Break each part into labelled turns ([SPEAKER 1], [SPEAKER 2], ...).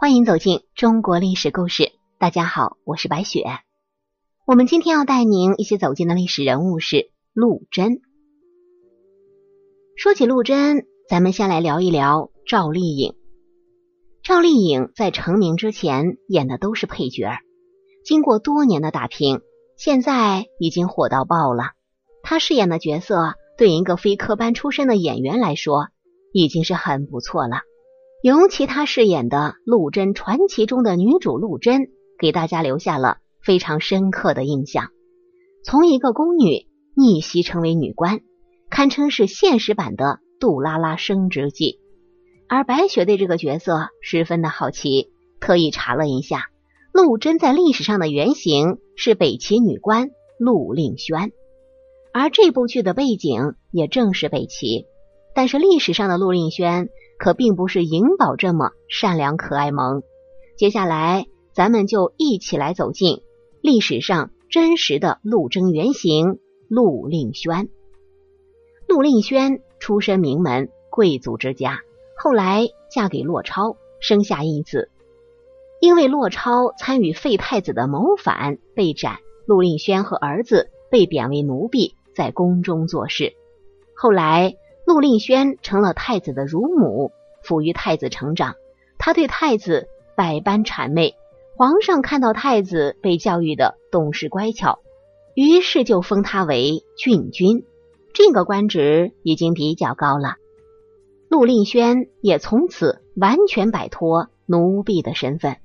[SPEAKER 1] 欢迎走进中国历史故事。大家好，我是白雪。我们今天要带您一起走进的历史人物是陆贞。说起陆贞，咱们先来聊一聊赵丽颖。赵丽颖在成名之前演的都是配角，经过多年的打拼，现在已经火到爆了。她饰演的角色对一个非科班出身的演员来说，已经是很不错了。尤其她饰演的《陆贞传奇》中的女主陆贞，给大家留下了非常深刻的印象。从一个宫女逆袭成为女官，堪称是现实版的杜拉拉升职记。而白雪对这个角色十分的好奇，特意查了一下，陆贞在历史上的原型是北齐女官陆令轩，而这部剧的背景也正是北齐。但是历史上的陆令轩。可并不是颖宝这么善良可爱萌。接下来，咱们就一起来走进历史上真实的陆贞原型陆令轩。陆令轩出身名门贵族之家，后来嫁给骆超，生下一子。因为骆超参与废太子的谋反被斩，陆令轩和儿子被贬为奴婢，在宫中做事。后来。陆令轩成了太子的乳母，抚育太子成长。他对太子百般谄媚，皇上看到太子被教育的懂事乖巧，于是就封他为郡君。这个官职已经比较高了。陆令轩也从此完全摆脱奴婢的身份。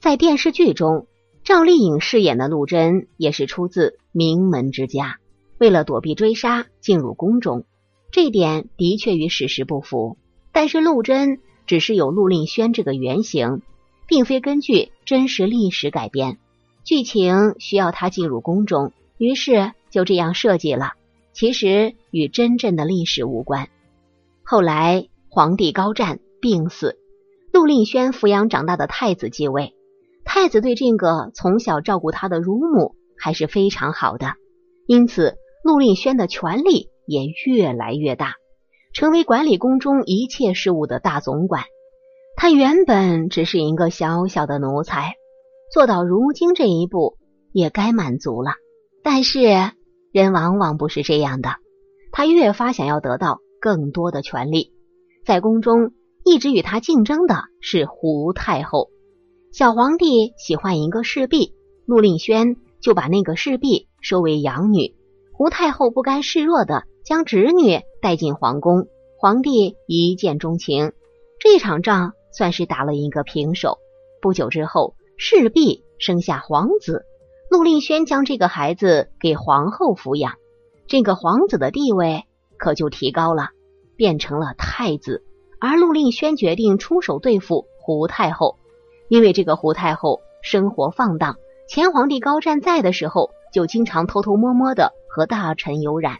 [SPEAKER 1] 在电视剧中，赵丽颖饰演的陆贞也是出自名门之家，为了躲避追杀，进入宫中。这点的确与史实不符，但是陆贞只是有陆令轩这个原型，并非根据真实历史改编。剧情需要他进入宫中，于是就这样设计了。其实与真正的历史无关。后来皇帝高湛病死，陆令轩抚养长大的太子继位。太子对这个从小照顾他的乳母还是非常好的，因此陆令轩的权力。也越来越大，成为管理宫中一切事务的大总管。他原本只是一个小小的奴才，做到如今这一步也该满足了。但是人往往不是这样的，他越发想要得到更多的权利。在宫中一直与他竞争的是胡太后。小皇帝喜欢一个侍婢，陆令轩就把那个侍婢收为养女。胡太后不甘示弱的。将侄女带进皇宫，皇帝一见钟情，这场仗算是打了一个平手。不久之后，势必生下皇子，陆令轩将这个孩子给皇后抚养，这个皇子的地位可就提高了，变成了太子。而陆令轩决定出手对付胡太后，因为这个胡太后生活放荡，前皇帝高湛在的时候，就经常偷偷摸摸的和大臣有染。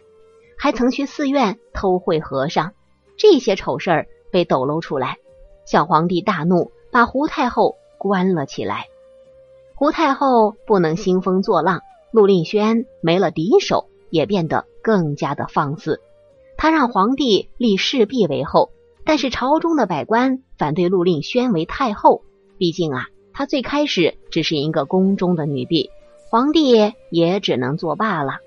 [SPEAKER 1] 还曾去寺院偷会和尚，这些丑事儿被抖露出来，小皇帝大怒，把胡太后关了起来。胡太后不能兴风作浪，陆令轩没了敌手，也变得更加的放肆。他让皇帝立侍婢为后，但是朝中的百官反对陆令轩为太后，毕竟啊，他最开始只是一个宫中的女婢，皇帝也只能作罢了。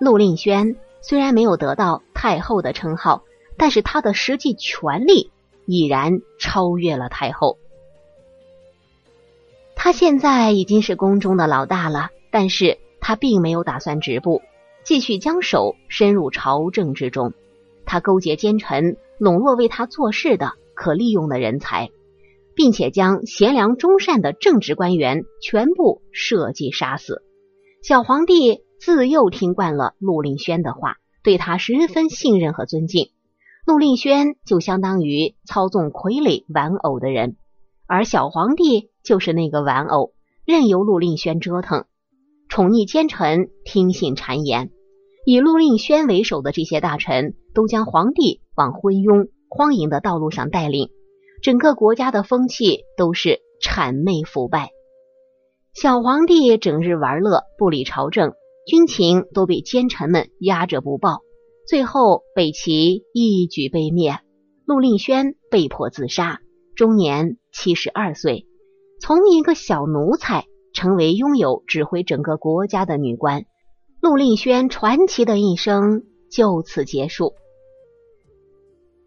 [SPEAKER 1] 陆令轩。虽然没有得到太后的称号，但是他的实际权力已然超越了太后。他现在已经是宫中的老大了，但是他并没有打算止步，继续将手伸入朝政之中。他勾结奸臣，笼络为他做事的可利用的人才，并且将贤良忠善的正直官员全部设计杀死。小皇帝。自幼听惯了陆令轩的话，对他十分信任和尊敬。陆令轩就相当于操纵傀儡玩偶的人，而小皇帝就是那个玩偶，任由陆令轩折腾，宠溺奸臣，听信谗言。以陆令轩为首的这些大臣，都将皇帝往昏庸荒淫的道路上带领，整个国家的风气都是谄媚腐败。小皇帝整日玩乐，不理朝政。军情都被奸臣们压着不报，最后北齐一举被灭，陆令轩被迫自杀，终年七十二岁，从一个小奴才成为拥有指挥整个国家的女官。陆令轩传奇的一生就此结束。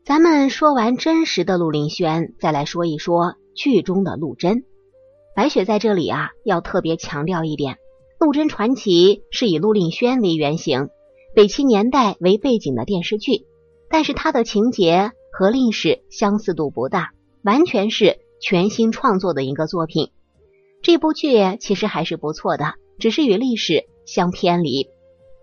[SPEAKER 1] 咱们说完真实的陆令轩，再来说一说剧中的陆贞。白雪在这里啊，要特别强调一点：陆贞传奇是以陆令轩为原型、北齐年代为背景的电视剧，但是它的情节和历史相似度不大，完全是全新创作的一个作品。这部剧其实还是不错的，只是与历史。相偏离，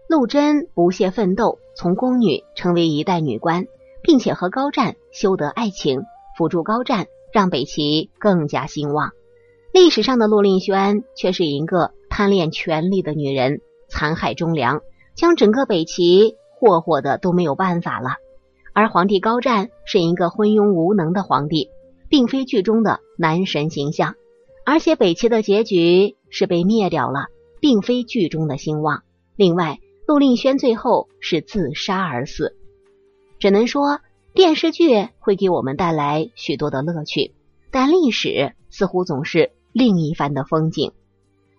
[SPEAKER 1] 陆贞不懈奋斗，从宫女成为一代女官，并且和高湛修得爱情，辅助高湛，让北齐更加兴旺。历史上的陆令轩却是一个贪恋权力的女人，残害忠良，将整个北齐霍霍的都没有办法了。而皇帝高湛是一个昏庸无能的皇帝，并非剧中的男神形象，而且北齐的结局是被灭掉了。并非剧中的兴旺。另外，陆令轩最后是自杀而死。只能说电视剧会给我们带来许多的乐趣，但历史似乎总是另一番的风景。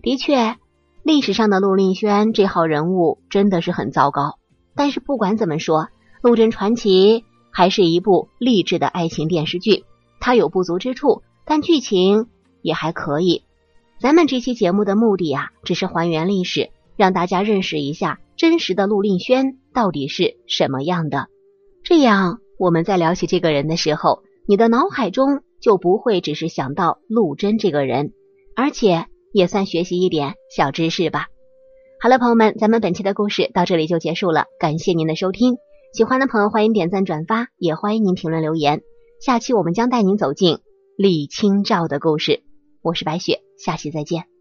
[SPEAKER 1] 的确，历史上的陆令轩这号人物真的是很糟糕。但是不管怎么说，《陆贞传奇》还是一部励志的爱情电视剧。它有不足之处，但剧情也还可以。咱们这期节目的目的啊，只是还原历史，让大家认识一下真实的陆令轩到底是什么样的。这样，我们在聊起这个人的时候，你的脑海中就不会只是想到陆贞这个人，而且也算学习一点小知识吧。好了，朋友们，咱们本期的故事到这里就结束了，感谢您的收听。喜欢的朋友欢迎点赞转发，也欢迎您评论留言。下期我们将带您走进李清照的故事。我是白雪，下期再见。